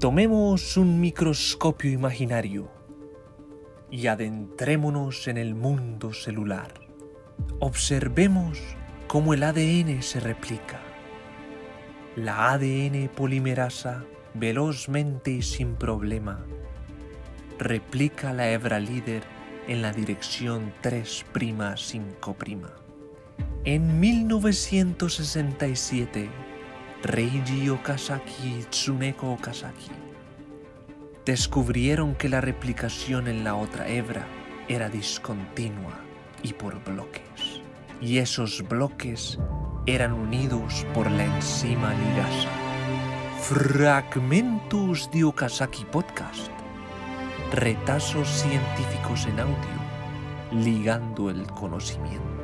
Tomemos un microscopio imaginario y adentrémonos en el mundo celular. Observemos cómo el ADN se replica. La ADN polimerasa velozmente y sin problema replica la hebra líder en la dirección 3' 5'. En 1967, Reiji Okazaki y Tsuneko Okazaki descubrieron que la replicación en la otra hebra era discontinua y por bloques. Y esos bloques eran unidos por la enzima ligasa. Fragmentos de Okazaki Podcast. Retazos científicos en audio, ligando el conocimiento.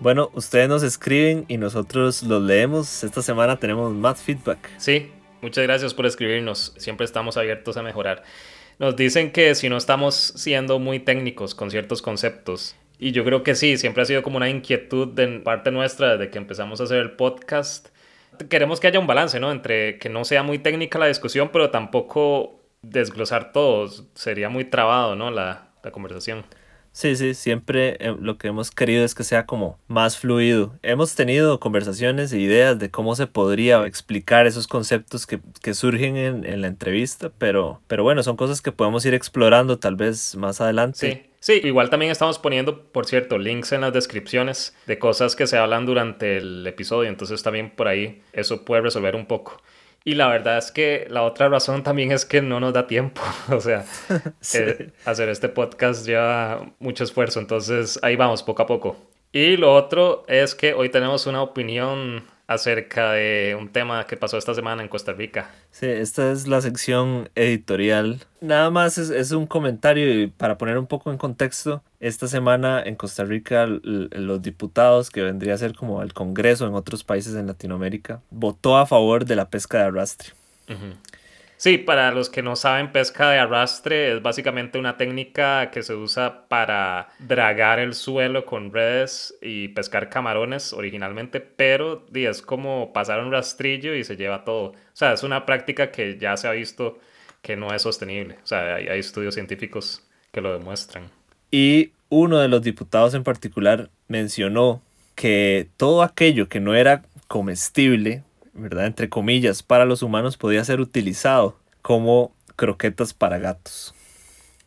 Bueno, ustedes nos escriben y nosotros los leemos. Esta semana tenemos más feedback. Sí, muchas gracias por escribirnos. Siempre estamos abiertos a mejorar. Nos dicen que si no estamos siendo muy técnicos con ciertos conceptos, y yo creo que sí, siempre ha sido como una inquietud de parte nuestra desde que empezamos a hacer el podcast. Queremos que haya un balance, ¿no? Entre que no sea muy técnica la discusión, pero tampoco desglosar todo. Sería muy trabado, ¿no? La, la conversación. Sí, sí, siempre eh, lo que hemos querido es que sea como más fluido. Hemos tenido conversaciones e ideas de cómo se podría explicar esos conceptos que, que surgen en, en, la entrevista, pero, pero bueno, son cosas que podemos ir explorando tal vez más adelante. Sí. Sí, igual también estamos poniendo, por cierto, links en las descripciones de cosas que se hablan durante el episodio, entonces también por ahí eso puede resolver un poco. Y la verdad es que la otra razón también es que no nos da tiempo. O sea, eh, hacer este podcast lleva mucho esfuerzo. Entonces ahí vamos, poco a poco. Y lo otro es que hoy tenemos una opinión acerca de un tema que pasó esta semana en Costa Rica. Sí, esta es la sección editorial. Nada más es, es un comentario y para poner un poco en contexto, esta semana en Costa Rica los diputados, que vendría a ser como el Congreso en otros países en Latinoamérica, votó a favor de la pesca de arrastre. Uh Sí, para los que no saben, pesca de arrastre es básicamente una técnica que se usa para dragar el suelo con redes y pescar camarones originalmente, pero es como pasar un rastrillo y se lleva todo. O sea, es una práctica que ya se ha visto que no es sostenible. O sea, hay, hay estudios científicos que lo demuestran. Y uno de los diputados en particular mencionó que todo aquello que no era comestible ¿verdad? Entre comillas, para los humanos podía ser utilizado como croquetas para gatos.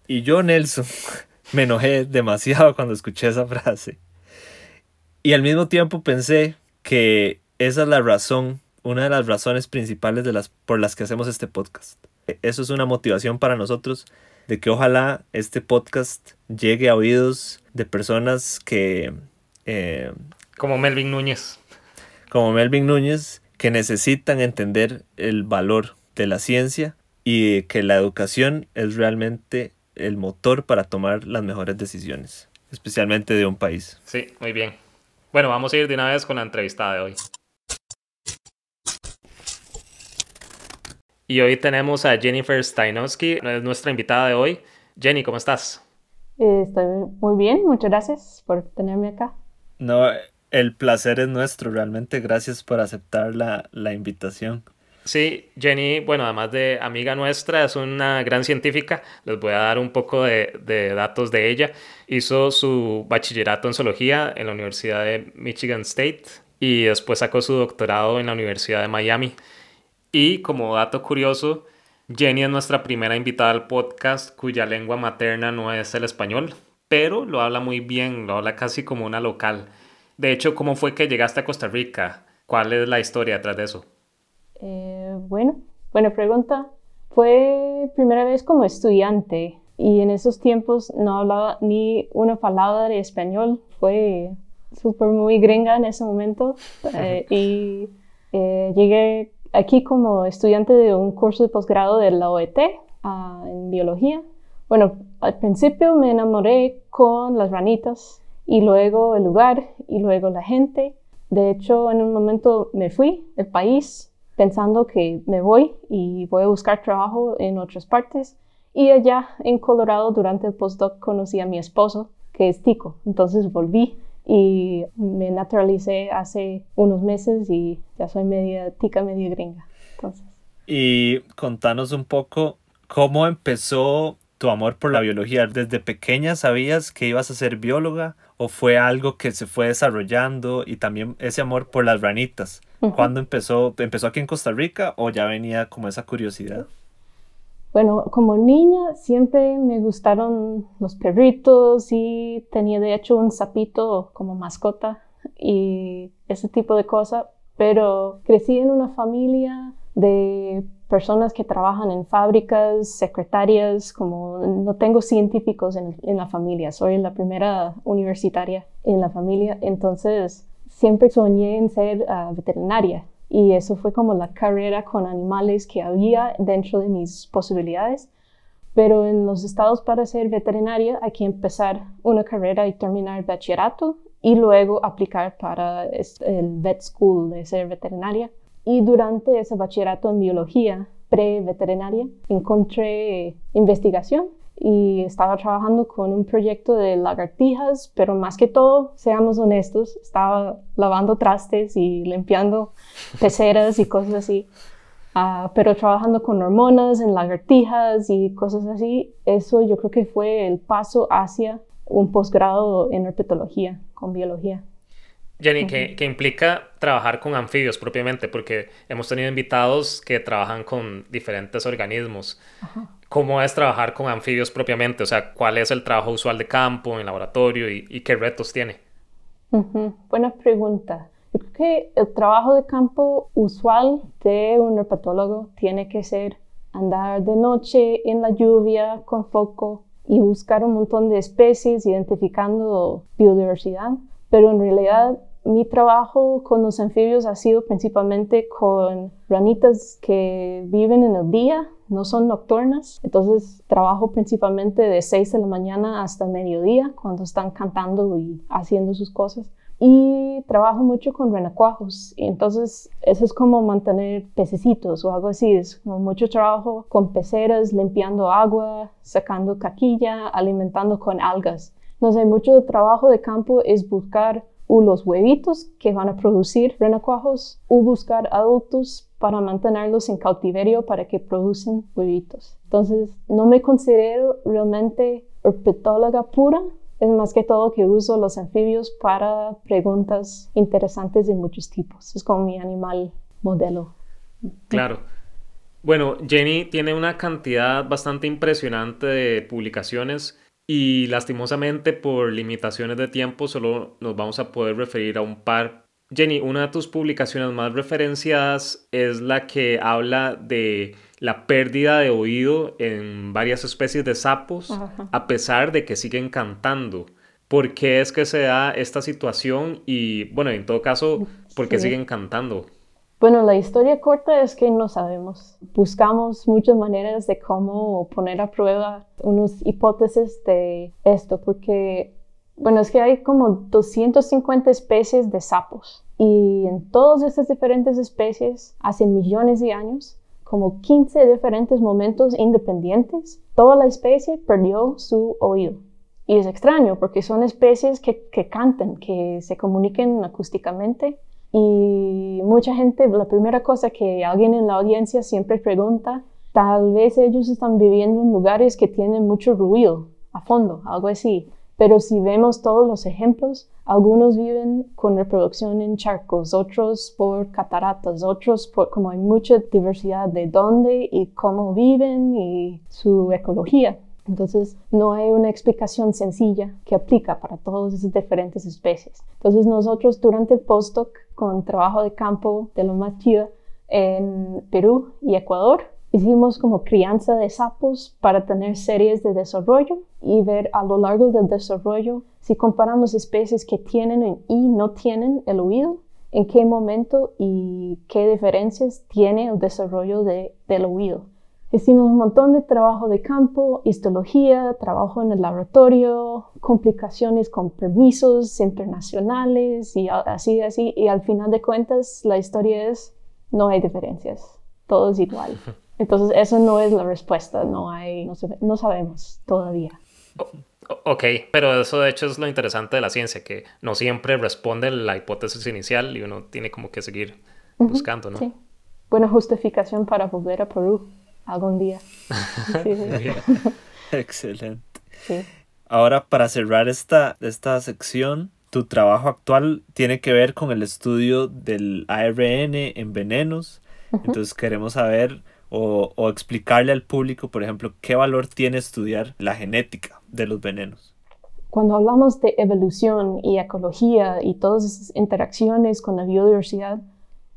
Y yo, Nelson, me enojé demasiado cuando escuché esa frase. Y al mismo tiempo pensé que esa es la razón, una de las razones principales de las, por las que hacemos este podcast. Eso es una motivación para nosotros de que ojalá este podcast llegue a oídos de personas que... Eh, como Melvin Núñez. Como Melvin Núñez, que necesitan entender el valor de la ciencia y que la educación es realmente el motor para tomar las mejores decisiones, especialmente de un país. Sí, muy bien. Bueno, vamos a ir de una vez con la entrevistada de hoy. Y hoy tenemos a Jennifer Steinowski, es nuestra invitada de hoy. Jenny, ¿cómo estás? Estoy muy bien, muchas gracias por tenerme acá. No, el placer es nuestro, realmente. Gracias por aceptar la, la invitación. Sí, Jenny, bueno, además de amiga nuestra, es una gran científica. Les voy a dar un poco de, de, datos de ella. Hizo su bachillerato en zoología en la Universidad de Michigan State y después sacó su doctorado en la Universidad de Miami. Y como dato curioso, Jenny es nuestra primera invitada al podcast cuya lengua materna no es el español, pero lo habla muy bien, lo habla casi como una local. De hecho, ¿cómo fue que llegaste a Costa Rica? ¿Cuál es la historia detrás de eso? Eh, bueno, buena pregunta. Fue primera vez como estudiante y en esos tiempos no hablaba ni una palabra de español. Fue súper muy gringa en ese momento eh, y eh, llegué aquí como estudiante de un curso de posgrado de la OET uh, en biología. Bueno, al principio me enamoré con las ranitas y luego el lugar y luego la gente. De hecho, en un momento me fui del país pensando que me voy y voy a buscar trabajo en otras partes. Y allá en Colorado durante el postdoc conocí a mi esposo, que es Tico. Entonces volví y me naturalicé hace unos meses y ya soy media tica, media gringa. Entonces. Y contanos un poco cómo empezó tu amor por la biología. ¿Desde pequeña sabías que ibas a ser bióloga o fue algo que se fue desarrollando y también ese amor por las ranitas? ¿Cuándo empezó? ¿Empezó aquí en Costa Rica o ya venía como esa curiosidad? Bueno, como niña siempre me gustaron los perritos y tenía de hecho un sapito como mascota y ese tipo de cosas, pero crecí en una familia de personas que trabajan en fábricas, secretarias, como no tengo científicos en, la familia, soy la primera universitaria en la familia, entonces siempre soñé en ser ah, veterinaria y eso fue como la carrera con animales que había dentro de mis posibilidades. Pero en los estados para ser veterinaria hay que empezar una carrera y terminar bachillerato y luego aplicar para el vet school de ser veterinaria. Y durante ese bachillerato en biología pre-veterinaria encontré investigación y estaba trabajando con un proyecto de lagartijas, pero más que todo, seamos honestos, estaba lavando trastes y limpiando peceras y cosas así. Ah, pero trabajando con hormonas en lagartijas y cosas así, eso yo creo que fue el paso hacia un posgrado en herpetología, con biología. Jenny, ¿qué, implica trabajar con anfibios propiamente? Porque hemos tenido invitados que trabajan con diferentes organismos. ¿Cómo es trabajar con anfibios propiamente? O sea, ¿cuál es el trabajo usual de campo, en laboratorio y, qué retos tiene? Buena pregunta. Yo creo que el trabajo de campo usual de un herpetólogo tiene que ser andar de noche en la lluvia con foco y buscar un montón de especies identificando biodiversidad, pero en realidad mi trabajo con los anfibios ha sido principalmente con ranitas que viven en el día, no son nocturnas. Entonces trabajo principalmente de 6 de la mañana hasta mediodía cuando están cantando y haciendo sus cosas. Y trabajo mucho con renacuajos. Y entonces eso es como mantener pececitos o algo así. Es mucho trabajo con peceras, limpiando agua, sacando caquilla, alimentando con algas. No sé, mucho trabajo de campo es buscar los huevitos que van a producir renacuajos o buscar adultos para mantenerlos en cautiverio para que producen huevitos. Entonces, no me considero realmente herpetóloga pura, es más que todo que uso los anfibios para preguntas interesantes de muchos tipos. Es como mi animal modelo. Claro. Bueno, Jenny tiene una cantidad bastante impresionante de publicaciones y lastimosamente por limitaciones de tiempo solo nos vamos a poder referir a un par. Jenny, una de tus publicaciones más referenciadas es la que habla de la pérdida de oído en varias especies de sapos a pesar de que siguen cantando. ¿Por qué es que se da esta situación? Y bueno, en todo caso, ¿por qué siguen cantando? Bueno, la historia corta es que no sabemos. Buscamos muchas maneras de cómo poner a prueba unas hipótesis de esto, porque, bueno, es que hay como 250 especies de sapos y en todas estas diferentes especies, hace millones de años, como 15 diferentes momentos independientes, toda la especie perdió su oído. Y es extraño porque son especies que, cantan, que se comuniquen acústicamente y mucha gente, la primera cosa que alguien en la audiencia siempre pregunta, tal vez ellos están viviendo en lugares que tienen mucho ruido a fondo, algo así. Pero si vemos todos los ejemplos, algunos viven con reproducción en charcos, otros por cataratas, otros por como hay mucha diversidad de dónde y cómo viven y su ecología. Entonces, no hay una explicación sencilla que aplica para todas esas diferentes especies. Entonces, nosotros durante el postdoc, con trabajo de campo de lo más en Perú y Ecuador, hicimos como crianza de sapos para tener series de desarrollo y ver a lo largo del desarrollo si comparamos especies que tienen y no tienen el oído, en qué momento y qué diferencias tiene el desarrollo del oído. Hicimos un montón de trabajo de campo, histología, trabajo en el laboratorio, complicaciones con permisos internacionales y así, así. Y al final de cuentas, la historia es, no hay diferencias, todo es igual. Entonces, eso no es la respuesta, no hay, no, sabemos todavía. Ok, pero eso de hecho es lo interesante de la ciencia, que no siempre responde la hipótesis inicial y uno tiene como que seguir buscando, ¿no? Sí. Buena justificación para volver a Perú algún día. Excelente. Ahora, para cerrar esta, esta sección, tu trabajo actual tiene que ver con el estudio del ARN en venenos. Entonces queremos saber o, o, explicarle al público, por ejemplo, qué valor tiene estudiar la genética de los venenos. Cuando hablamos de evolución y ecología y todas esas interacciones con la biodiversidad,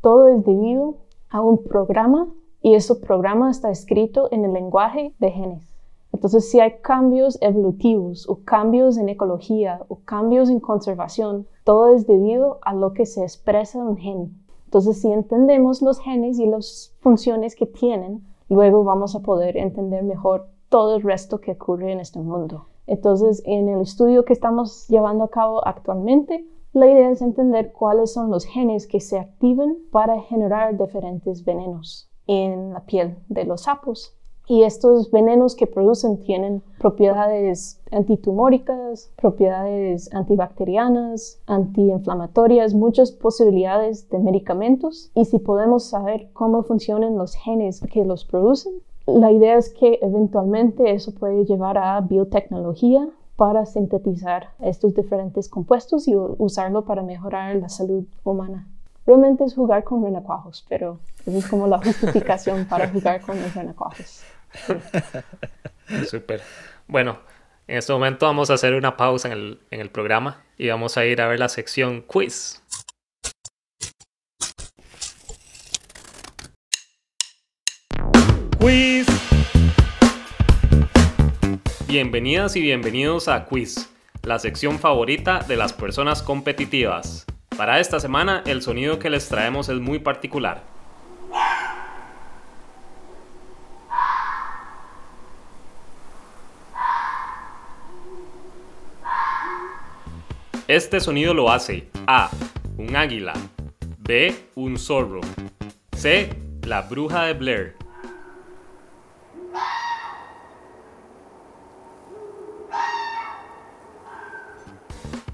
todo es debido a un programa y ese programa está escrito en el lenguaje de genes. Entonces, si hay cambios evolutivos o cambios en ecología o cambios en conservación, todo es debido a lo que se expresa en un gen. Entonces, si entendemos los genes y las funciones que tienen, luego vamos a poder entender mejor todo el resto que ocurre en este mundo. Entonces, en el estudio que estamos llevando a cabo actualmente, la idea es entender cuáles son los genes que se activan para generar diferentes venenos en la piel de los sapos. Y estos venenos que producen tienen propiedades antitumóricas, propiedades antibacterianas, antiinflamatorias, muchas posibilidades de medicamentos. Y si podemos saber cómo funcionan los genes que los producen, la idea es que eventualmente eso puede llevar a biotecnología para sintetizar estos diferentes compuestos y usarlo para mejorar la salud humana realmente es jugar con renacuajos, pero eso es como la justificación para jugar con los renacuajos. Súper. Bueno, en este momento vamos a hacer una pausa en el, en el programa y vamos a ir a ver la sección quiz. Quiz. Bienvenidas y bienvenidos a Quiz, la sección favorita de las personas competitivas. Para esta semana el sonido que les traemos es muy particular Este sonido lo hace A. Un águila. B. Un zorro. C. La bruja de Blair.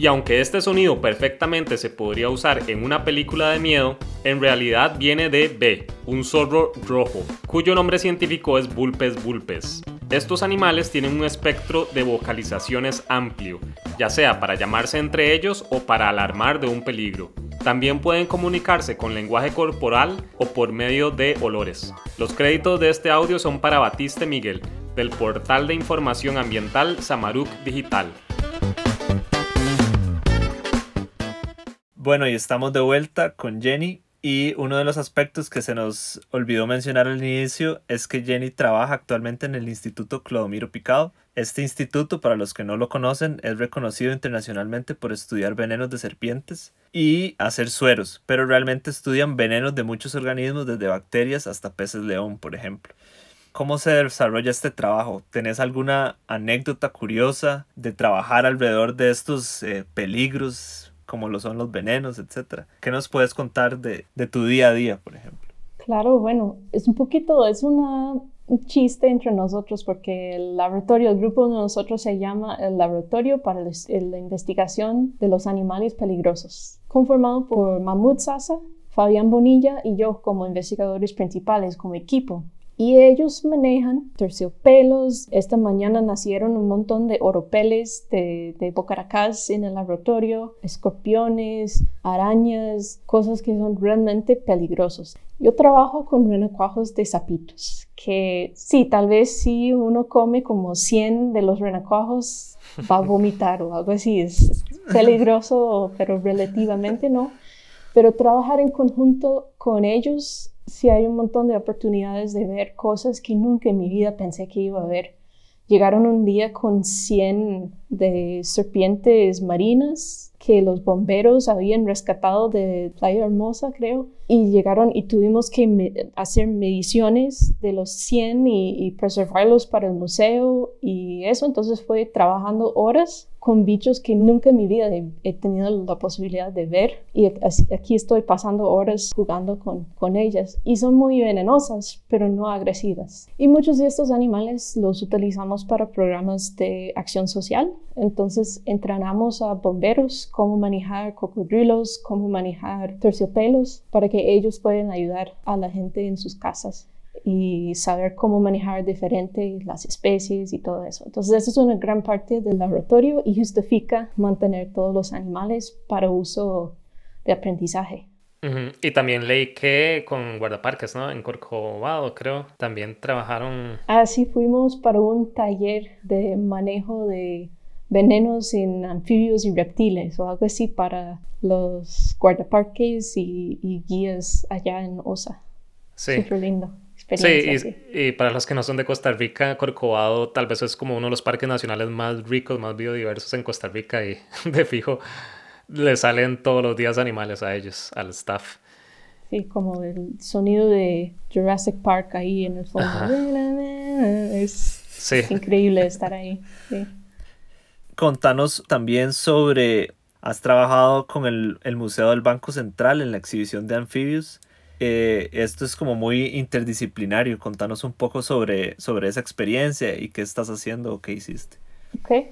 Y aunque este sonido perfectamente se podría usar en una película de miedo, en realidad viene de B, un zorro rojo, cuyo nombre científico es Vulpes vulpes. Estos animales tienen un espectro de vocalizaciones amplio, ya sea para llamarse entre ellos o para alarmar de un peligro. También pueden comunicarse con lenguaje corporal o por medio de olores. Los créditos de este audio son para Batiste Miguel, del portal de información ambiental Samaruk Digital. Bueno, y estamos de vuelta con Jenny. Y uno de los aspectos que se nos olvidó mencionar al inicio es que Jenny trabaja actualmente en el Instituto Clodomiro Picado. Este instituto, para los que no lo conocen, es reconocido internacionalmente por estudiar venenos de serpientes y hacer sueros, pero realmente estudian venenos de muchos organismos, desde bacterias hasta peces león, por ejemplo. ¿Cómo se desarrolla este trabajo? ¿Tenés alguna anécdota curiosa de trabajar alrededor de estos eh, peligros como lo son los venenos, etcétera. ¿Qué nos puedes contar de, tu día a día, por ejemplo? Claro, bueno, es un poquito, es una, un chiste entre nosotros porque el laboratorio, el grupo de nosotros se llama el Laboratorio para la Investigación de los Animales Peligrosos, conformado por Mahmoud Sasa, Fabián Bonilla y yo como investigadores principales, como equipo. Y ellos manejan terciopelos. Esta mañana nacieron un montón de oropeles de, de en el laboratorio, escorpiones, arañas, cosas que son realmente peligrosos. Yo trabajo con renacuajos de sapitos, que sí, tal vez si uno come como 100 de los renacuajos va a vomitar o algo así. Es peligroso, pero relativamente no. Pero trabajar en conjunto con ellos sí hay un montón de oportunidades de ver cosas que nunca en mi vida pensé que iba a ver. Llegaron un día con 100 de serpientes marinas que los bomberos habían rescatado de Playa Hermosa, creo, y llegaron y tuvimos que hacer mediciones de los 100 y, y preservarlos para el museo y eso, entonces fue trabajando horas con bichos que nunca en mi vida he, tenido la posibilidad de ver. Y aquí estoy pasando horas jugando con, con ellas. Y son muy venenosas pero no agresivas. Y muchos de estos animales los utilizamos para programas de acción social. Entonces entrenamos a bomberos cómo manejar cocodrilos cómo manejar terciopelos para que ellos puedan ayudar a la gente en sus casas y saber cómo manejar diferente las especies y todo eso. Entonces, eso es una gran parte del laboratorio y justifica mantener todos los animales para uso de aprendizaje. Y también leí que con guardaparques, ¿no? En Corcovado, creo, también trabajaron. Ah, sí, fuimos para un taller de manejo de venenos en anfibios y reptiles o algo así para los guardaparques y, y guías allá en OSA. Sí. Súper lindo. Sí, y, para los que no son de Costa Rica, Corcovado tal vez es como uno de los parques nacionales más ricos, más biodiversos en Costa Rica y de fijo le salen todos los días animales a ellos, al staff. Sí, como el sonido de Jurassic Park ahí en el fondo. Es, increíble estar ahí. Contanos también sobre, has trabajado con el, el Museo del Banco Central en la exhibición de esto es como muy interdisciplinario. Contanos un poco sobre, sobre esa experiencia y qué estás haciendo o qué hiciste. Ok.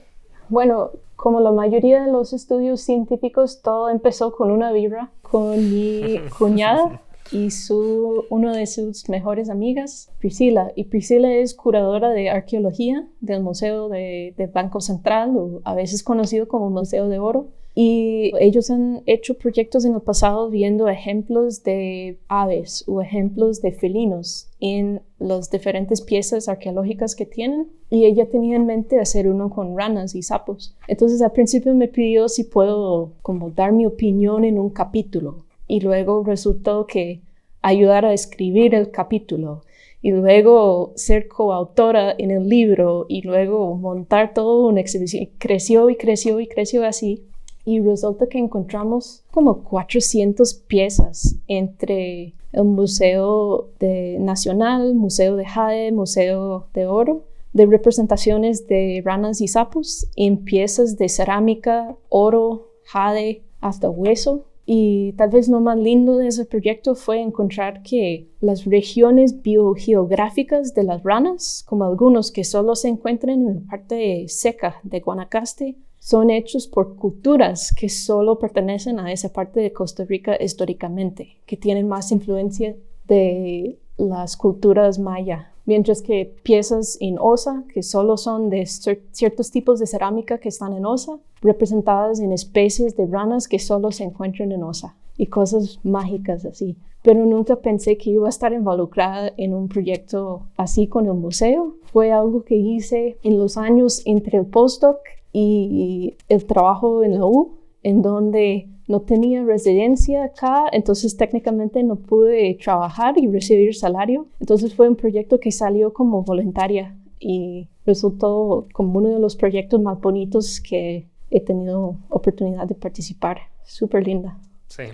Bueno, como la mayoría de los estudios científicos, todo empezó con una vibra con mi cuñada y su, uno de sus mejores amigas, Priscila. Y Priscila es curadora de arqueología del Museo de, de Banco Central, o a veces conocido como Museo de Oro. Y ellos han hecho proyectos en el pasado viendo ejemplos de aves o ejemplos de felinos en las diferentes piezas arqueológicas que tienen. Y ella tenía en mente hacer uno con ranas y sapos. Entonces al principio me pidió si puedo como dar mi opinión en un capítulo. Y luego resultó que ayudar a escribir el capítulo y luego ser coautora en el libro y luego montar todo una exhibición. Creció y creció y creció así y resulta que encontramos como 400 piezas entre el Museo Nacional, Museo de Jade, Museo de Oro, de representaciones de ranas y sapos en piezas de cerámica, oro, jade, hasta hueso. Y tal vez lo más lindo de ese proyecto fue encontrar que las regiones biogeográficas de las ranas, como algunos que solo se encuentran en la parte seca de Guanacaste, son hechos por culturas que solo pertenecen a esa parte de Costa Rica históricamente, que tienen más influencia de las culturas maya, mientras que piezas en osa, que solo son de ciertos tipos de cerámica que están en osa, representadas en especies de ranas que solo se encuentran en osa, y cosas mágicas así. Pero nunca pensé que iba a estar involucrada en un proyecto así con el museo. Fue algo que hice en los años entre el postdoc y el trabajo en la U, en donde no tenía residencia acá, entonces técnicamente no pude trabajar y recibir salario. Entonces fue un proyecto que salió como voluntaria y resultó como uno de los proyectos más bonitos que he tenido oportunidad de participar. Súper linda. Sí.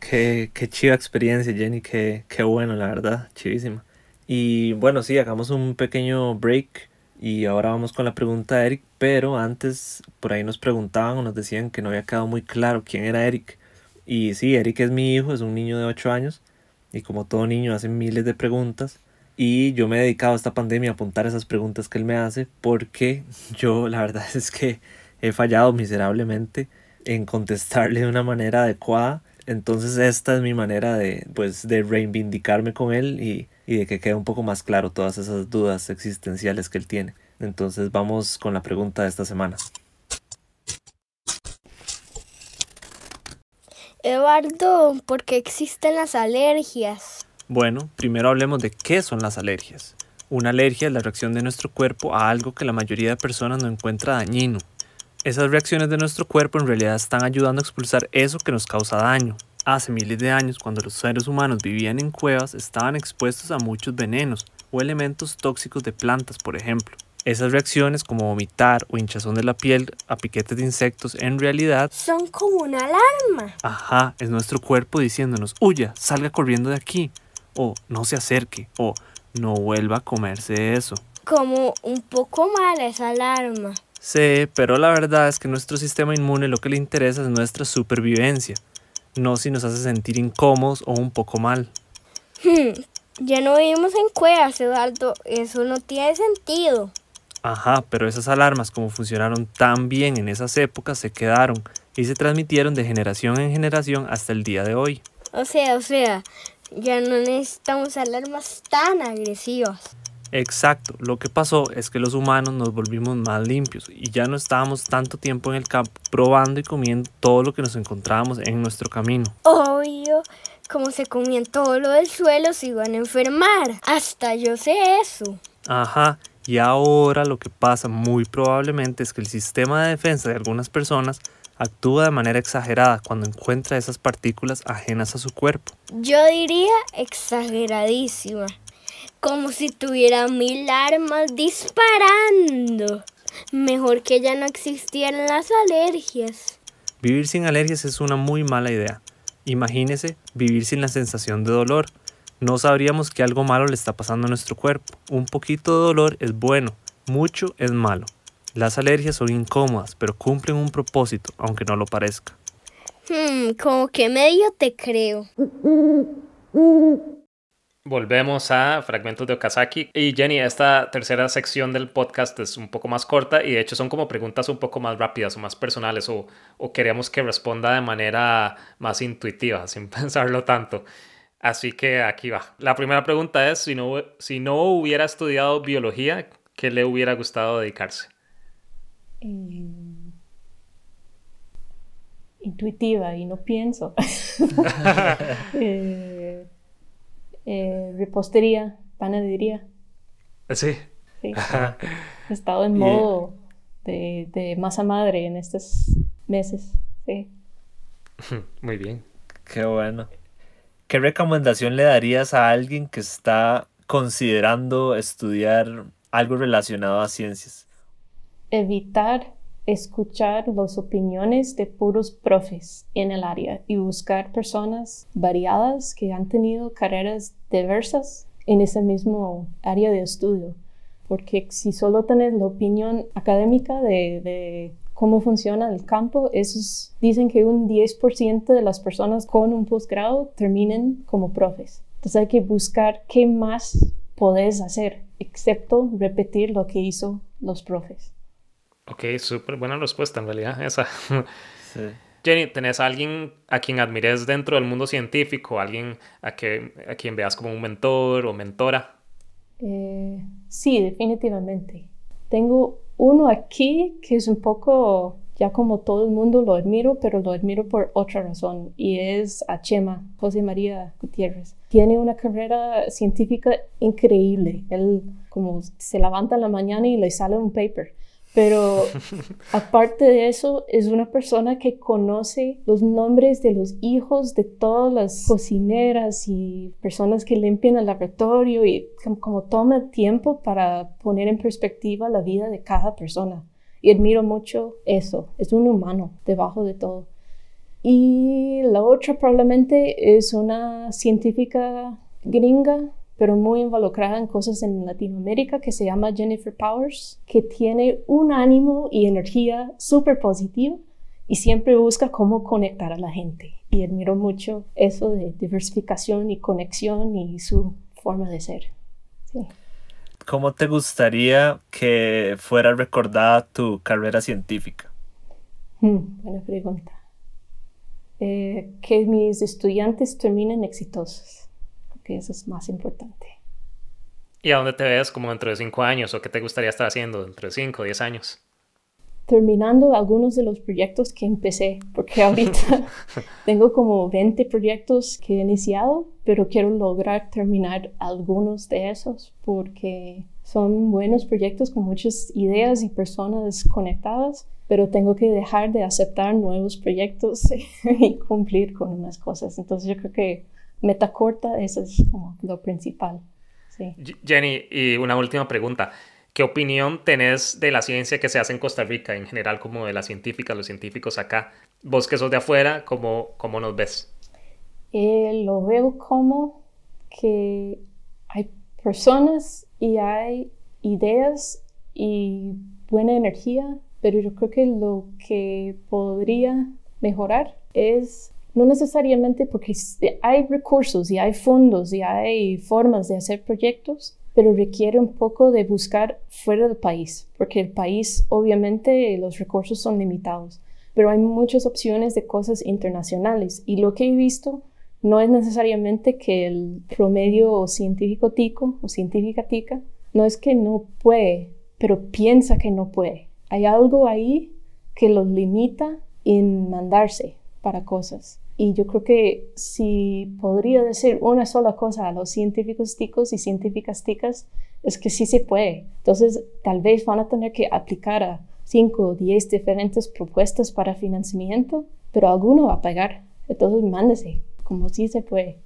Qué, qué chiva experiencia, Jenny. Qué, qué bueno, la verdad. Chivísima. Y bueno, sí, hagamos un pequeño break y ahora vamos con la pregunta de Eric, pero antes por ahí nos preguntaban o nos decían que no había quedado muy claro quién era Eric. Y sí, Eric es mi hijo, es un niño de 8 años y como todo niño hace miles de preguntas. Y yo me he dedicado a esta pandemia a apuntar esas preguntas que él me hace porque yo la verdad es que he fallado miserablemente en contestarle de una manera adecuada. Entonces esta es mi manera de, pues, de reivindicarme con él y y de que quede un poco más claro todas esas dudas existenciales que él tiene. Entonces vamos con la pregunta de esta semana. Eduardo, ¿por qué existen las alergias? Bueno, primero hablemos de qué son las alergias. Una alergia es la reacción de nuestro cuerpo a algo que la mayoría de personas no encuentra dañino. Esas reacciones de nuestro cuerpo en realidad están ayudando a expulsar eso que nos causa daño. Hace miles de años, cuando los seres humanos vivían en cuevas, estaban expuestos a muchos venenos o elementos tóxicos de plantas, por ejemplo. Esas reacciones como vomitar o hinchazón de la piel a piquetes de insectos en realidad Son como una alarma. Ajá, es nuestro cuerpo diciéndonos, huya, salga corriendo de aquí, o no se acerque, o no vuelva a comerse eso. Como un poco mala esa alarma. Sí, pero la verdad es que nuestro sistema inmune lo que le interesa es nuestra supervivencia, no si nos hace sentir incómodos o un poco mal. Hmm, ya no vivimos en cuevas, Eduardo. Eso no tiene sentido. Ajá, pero esas alarmas como funcionaron tan bien en esas épocas se quedaron y se transmitieron de generación en generación hasta el día de hoy. O sea, o sea, ya no necesitamos alarmas tan agresivas. Exacto, lo que pasó es que los humanos nos volvimos más limpios y ya no estábamos tanto tiempo en el campo probando y comiendo todo lo que nos encontrábamos en nuestro camino. Obvio, como se comían todo lo del suelo, se iban a enfermar. Hasta yo sé eso. Ajá, y ahora lo que pasa muy probablemente es que el sistema de defensa de algunas personas actúa de manera exagerada cuando encuentra esas partículas ajenas a su cuerpo. Yo diría exageradísima. Como si tuviera mil armas disparando. Mejor que ya no existieran las alergias. Vivir sin alergias es una muy mala idea. Imagínese vivir sin la sensación de dolor. No sabríamos que algo malo le está pasando a nuestro cuerpo. Un poquito de dolor es bueno, mucho es malo. Las alergias son incómodas, pero cumplen un propósito, aunque no lo parezca. Hmm, como que medio te creo. Volvemos a Fragmentos de Okazaki. Y Jenny, esta tercera sección del podcast es un poco más corta y de hecho son como preguntas un poco más rápidas o más personales o, o queremos que responda de manera más intuitiva, sin pensarlo tanto. Así que aquí va. La primera pregunta es, si no, si no hubiera estudiado biología, ¿qué le hubiera gustado dedicarse? Eh, intuitiva y no pienso. eh, eh, repostería, panadería. Sí. Sí. He estado en modo de, de masa madre en estos meses. Sí. Muy bien. Qué bueno. ¿Qué recomendación le darías a alguien que está considerando estudiar algo relacionado a ciencias? Evitar escuchar las opiniones de puros profes en el área y buscar personas variadas que han tenido carreras diversas en ese mismo área de estudio. Porque si solo tenés la opinión académica de, cómo funciona el campo, dicen que un 10% de las personas con un posgrado terminen como profes. Entonces hay que buscar qué más podés hacer, excepto repetir lo que hizo los profes. Ok, súper buena respuesta en realidad esa. Sí. Jenny, ¿tenés a alguien a quien admires dentro del mundo científico? ¿Alguien a, que, a quien veas como un mentor o mentora? Eh, sí, definitivamente. Tengo uno aquí que es un poco, ya como todo el mundo lo admiro, pero lo admiro por otra razón, y es a Chema, José María Gutiérrez. Tiene una carrera científica increíble. Él como se levanta en la mañana y le sale un paper. Pero aparte de eso, es una persona que conoce los nombres de los hijos de todas las cocineras y personas que limpian el laboratorio y como toma tiempo para poner en perspectiva la vida de cada persona. Y admiro mucho eso. Es un humano debajo de todo. Y la otra probablemente es una científica gringa pero muy involucrada en cosas en Latinoamérica, que se llama Jennifer Powers, que tiene un ánimo y energía súper positiva y siempre busca cómo conectar a la gente. Y admiro mucho eso de diversificación y conexión y su forma de ser. Sí. ¿Cómo te gustaría que fuera recordada tu carrera científica? Hmm, buena pregunta. Eh, que mis estudiantes terminen exitosos que eso es más importante. ¿Y a dónde te ves como dentro de cinco años o qué te gustaría estar haciendo dentro de cinco o diez años? Terminando algunos de los proyectos que empecé, porque ahorita tengo como 20 proyectos que he iniciado, pero quiero lograr terminar algunos de esos porque son buenos proyectos con muchas ideas y personas conectadas, pero tengo que dejar de aceptar nuevos proyectos y cumplir con unas cosas. Entonces yo creo que meta corta, eso es como lo principal. Sí. Jenny, y una última pregunta. ¿Qué opinión tenés de la ciencia que se hace en Costa Rica en general, como de las científicas, los científicos acá? Vos que sos de afuera, ¿cómo, cómo nos ves? Eh, lo veo como que hay personas y hay ideas y buena energía, pero yo creo que lo que podría mejorar es no necesariamente porque hay recursos y hay fondos y hay formas de hacer proyectos, pero requiere un poco de buscar fuera del país, porque el país obviamente los recursos son limitados, pero hay muchas opciones de cosas internacionales y lo que he visto no es necesariamente que el promedio científico tico o científica tica no es que no puede, pero piensa que no puede. Hay algo ahí que los limita en mandarse para cosas. Y yo creo que si podría decir una sola cosa a los científicos ticos y científicas ticas, es que sí se puede. Entonces, tal vez van a tener que aplicar a 5 o 10 diferentes propuestas para financiamiento, pero alguno va a pegar. Entonces, mándese, como sí se puede.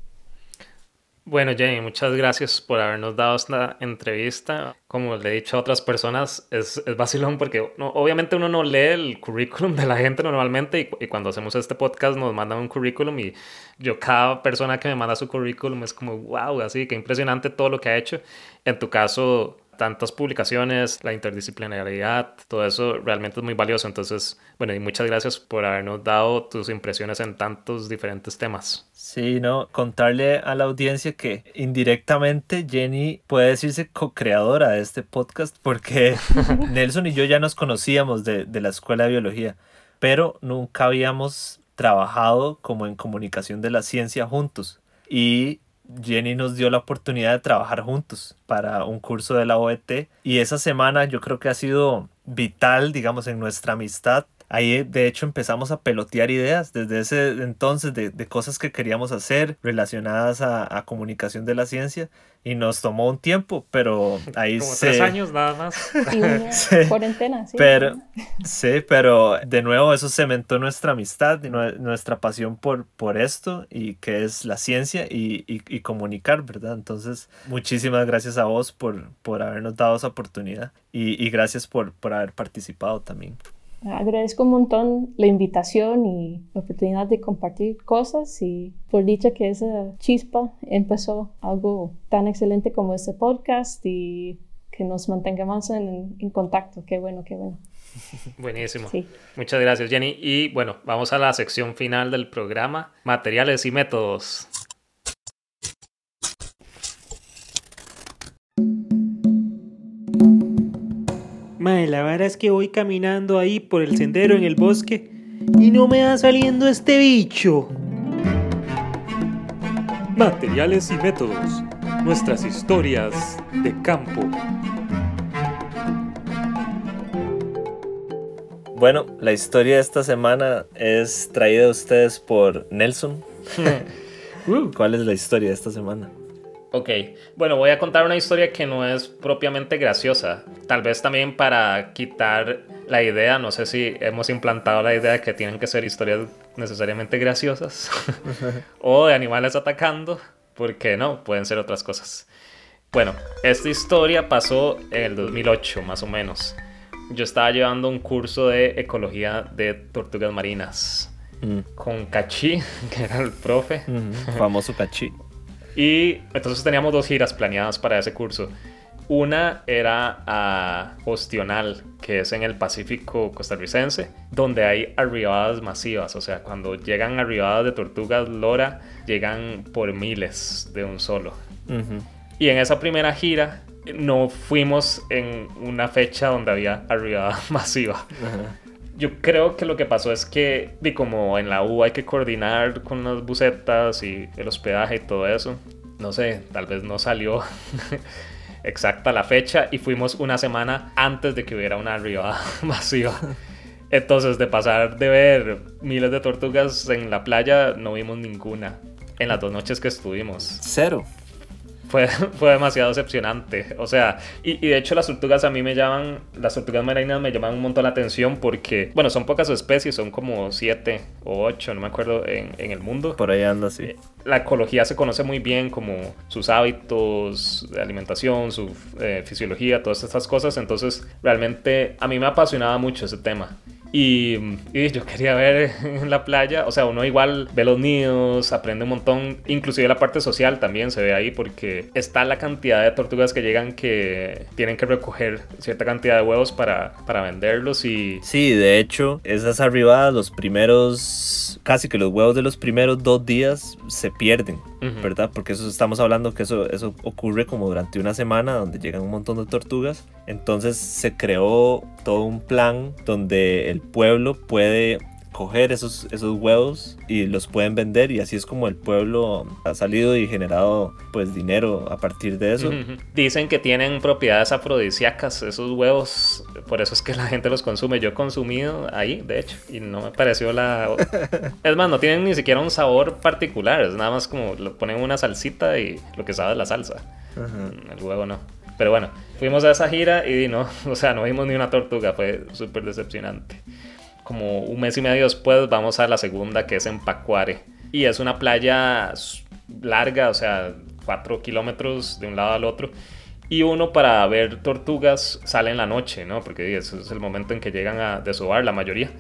Bueno, Jenny, muchas gracias por habernos dado esta entrevista. Como le he dicho a otras personas, es, es vacilón porque obviamente uno no lee el currículum de la gente normalmente y, y, cuando hacemos este podcast nos mandan un currículum y yo cada persona que me manda su currículum es como, wow, así que impresionante todo lo que ha hecho. En tu caso, tantas publicaciones, la interdisciplinaridad, todo eso realmente es muy valioso. Entonces, bueno, y muchas gracias por habernos dado tus impresiones en tantos diferentes temas. Sí, no, contarle a la audiencia que indirectamente Jenny puede decirse co-creadora de este podcast porque Nelson y yo ya nos conocíamos de, de la escuela de biología, pero nunca habíamos trabajado como en comunicación de la ciencia juntos. Y Jenny nos dio la oportunidad de trabajar juntos para un curso de la OET y esa semana yo creo que ha sido vital, digamos, en nuestra amistad Ahí de hecho empezamos a pelotear ideas desde ese entonces de, de cosas que queríamos hacer relacionadas a, a, comunicación de la ciencia y nos tomó un tiempo, pero ahí Como se... tres años nada más. sí, cuarentena, sí. Pero, sí, pero de nuevo eso cementó nuestra amistad y nuestra pasión por, por esto y que es la ciencia y, y, y, comunicar, ¿verdad? Entonces, muchísimas gracias a vos por, por habernos dado esa oportunidad y, y gracias por, por haber participado también. Agradezco un montón la invitación y la oportunidad de compartir cosas y por dicha que esa chispa empezó algo tan excelente como este podcast y que nos mantengamos en, en contacto. Qué bueno, qué bueno. Buenísimo. Sí. Muchas gracias, Jenny. Y bueno, vamos a la sección final del programa, materiales y métodos. Mae, la verdad es que voy caminando ahí por el sendero en el bosque y no me va saliendo este bicho. Materiales y métodos. Nuestras historias de campo. Bueno, la historia de esta semana es traída a ustedes por Nelson. ¿Cuál es la historia de esta semana? Ok, bueno, voy a contar una historia que no es propiamente graciosa. Tal vez también para quitar la idea, no sé si hemos implantado la idea de que tienen que ser historias necesariamente graciosas o de animales atacando, porque no, pueden ser otras cosas. Bueno, esta historia pasó en el 2008 más o menos. Yo estaba llevando un curso de ecología de tortugas marinas mm. con Cachi, que era el profe. Mm, famoso Cachi. Y entonces teníamos dos giras planeadas para ese curso. Una era a Ostional, que es en el Pacífico costarricense, donde hay arribadas masivas. O sea, cuando llegan arribadas de tortugas lora, llegan por miles de un solo. Uh -huh. Y en esa primera gira no fuimos en una fecha donde había arribada masiva. Uh -huh. Yo creo que lo que pasó es que, y como en la U hay que coordinar con las bucetas y el hospedaje y todo eso, no sé, tal vez no salió exacta la fecha y fuimos una semana antes de que hubiera una arribada masiva. Entonces, de pasar de ver miles de tortugas en la playa, no vimos ninguna en las dos noches que estuvimos. Cero. Fue, fue demasiado decepcionante. O sea, y, y, de hecho las tortugas a mí me llaman, las tortugas marinas me llaman un montón la atención porque, bueno, son pocas especies, son como siete o ocho, no me acuerdo, en, en el mundo. Por ahí anda, sí. Eh, la ecología se conoce muy bien como sus hábitos de alimentación, su eh, fisiología, todas estas cosas. Entonces, realmente a mí me apasionaba mucho ese tema. Y, y, yo quería ver en la playa, o sea, uno igual ve los nidos, aprende un montón, inclusive la parte social también se ve ahí porque está la cantidad de tortugas que llegan que tienen que recoger cierta cantidad de huevos para, para venderlos y... Sí, de hecho, esas arribadas, los primeros, casi que los huevos de los primeros dos días se pierden, ¿verdad? Porque eso estamos hablando que eso, eso ocurre como durante una semana donde llegan un montón de tortugas, entonces se creó todo un plan donde el pueblo puede coger esos, esos huevos y los pueden vender y así es como el pueblo ha salido y generado pues dinero a partir de eso. Uh -huh. Dicen que tienen propiedades afrodisíacas esos huevos, por eso es que la gente los consume. Yo he consumido ahí, de hecho, y no me pareció la... es más, no tienen ni siquiera un sabor particular, es nada más como lo ponen una salsita y lo que sabe es la salsa. Uh -huh. El huevo no. Pero bueno, fuimos a esa gira y no, o sea, no vimos ni una tortuga, fue súper decepcionante como un mes y medio después vamos a la segunda que es en Pacuare. Y es una playa larga, o sea, 4 kilómetros de un lado al otro. Y uno para ver tortugas sale en la noche, ¿no? Porque ese es el momento en que llegan a desovar la mayoría.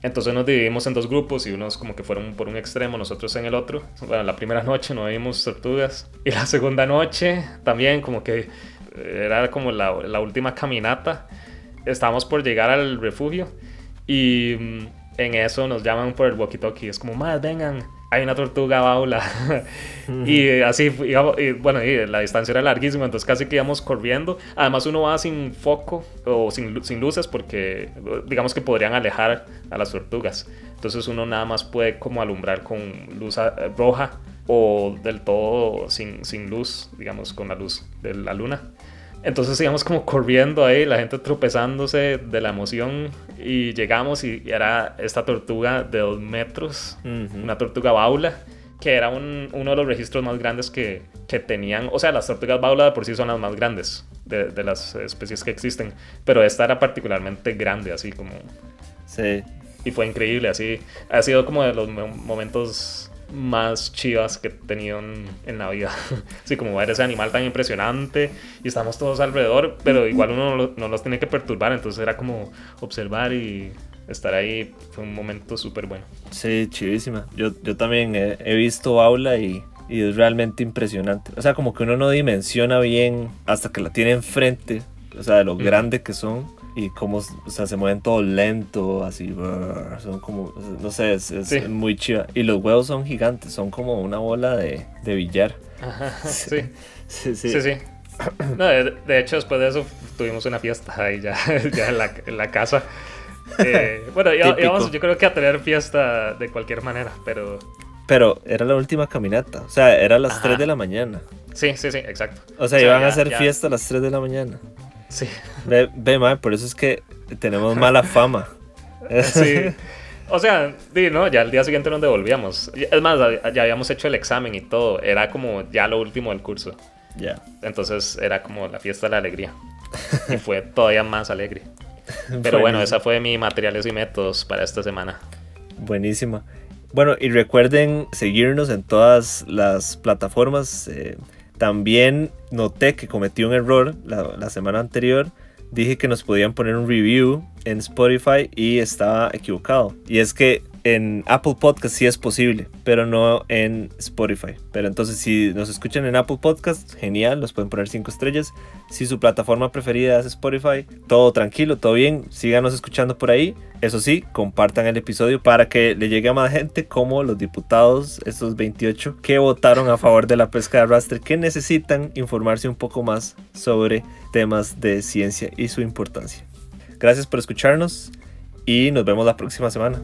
Entonces nos dividimos en dos grupos y unos como que fueron por un extremo, nosotros en el otro. Bueno, la primera noche no vimos tortugas. Y la segunda noche también como que era como la, la última caminata. Estábamos por llegar al refugio y mm, en eso nos llaman por el walkie-talkie. Es como, más vengan, hay una tortuga baula. y así, y, y, bueno, y la distancia era larguísima, entonces casi que íbamos corriendo. Además, uno va sin foco o sin, sin luces porque, digamos que podrían alejar a las tortugas. Entonces, uno nada más puede como alumbrar con luz roja o del todo sin, sin luz, digamos, con la luz de la luna. Entonces íbamos como corriendo ahí, la gente tropezándose de la emoción y llegamos y era esta tortuga de dos metros, uh -huh. una tortuga baula, que era un, uno de los registros más grandes que, que, tenían, o sea, las tortugas baula de por sí son las más grandes de, de, las especies que existen, pero esta era particularmente grande, así como... Sí. Y fue increíble, así, ha sido como de los momentos más chivas que he tenido en, en la vida. Así como ver ese animal tan impresionante y estamos todos alrededor, pero igual uno no, no los tiene que perturbar, entonces era como observar y estar ahí fue un momento súper bueno. Sí, chivísima. Yo, yo también he, he visto aula y, y, es realmente impresionante. O sea, como que uno no dimensiona bien hasta que la tiene enfrente, o sea, de lo mm. grande que son y cómo o sea, se mueven todo lento, así, brr, son como, no sé, es, es sí. muy chiva. Y los huevos son gigantes, son como una bola de, de billar. Ajá, sí. sí, sí. sí, sí. No, de, de, hecho, después de eso tuvimos una fiesta ahí ya, ya en, la, en la casa. Eh, bueno, íbamos, yo creo que a tener fiesta de cualquier manera, pero... Pero era la última caminata, o sea, era a las Ajá. 3 de la mañana. Sí, sí, sí, exacto. O sea, o sea iban ya, a hacer ya... fiesta a las 3 de la mañana. Sí. Ve, ve por eso es que tenemos mala fama. sí. O sea, sí, ¿no? ya el día siguiente nos devolvíamos. Es más, ya habíamos hecho el examen y todo. Era como ya lo último del curso. Ya. Yeah. Entonces era como la fiesta de la alegría. y fue todavía más alegre. Pero bueno, esa fue mi materiales y métodos para esta semana. Buenísima. Bueno, y recuerden seguirnos en todas las plataformas. Eh, también noté que cometí un error la, semana anterior. Dije que nos podían poner un review en Spotify y estaba equivocado. Y es que en Apple Podcast sí es posible, pero no en Spotify. Pero entonces si nos escuchan en Apple Podcast, genial, nos pueden poner 5 estrellas. Si su plataforma preferida es Spotify, todo tranquilo, todo bien, síganos escuchando por ahí. Eso sí, compartan el episodio para que le llegue a más gente como los diputados, estos 28 que votaron a favor de la pesca de arrastre, que necesitan informarse un poco más sobre temas de ciencia y su importancia. Gracias por escucharnos y nos vemos la próxima semana.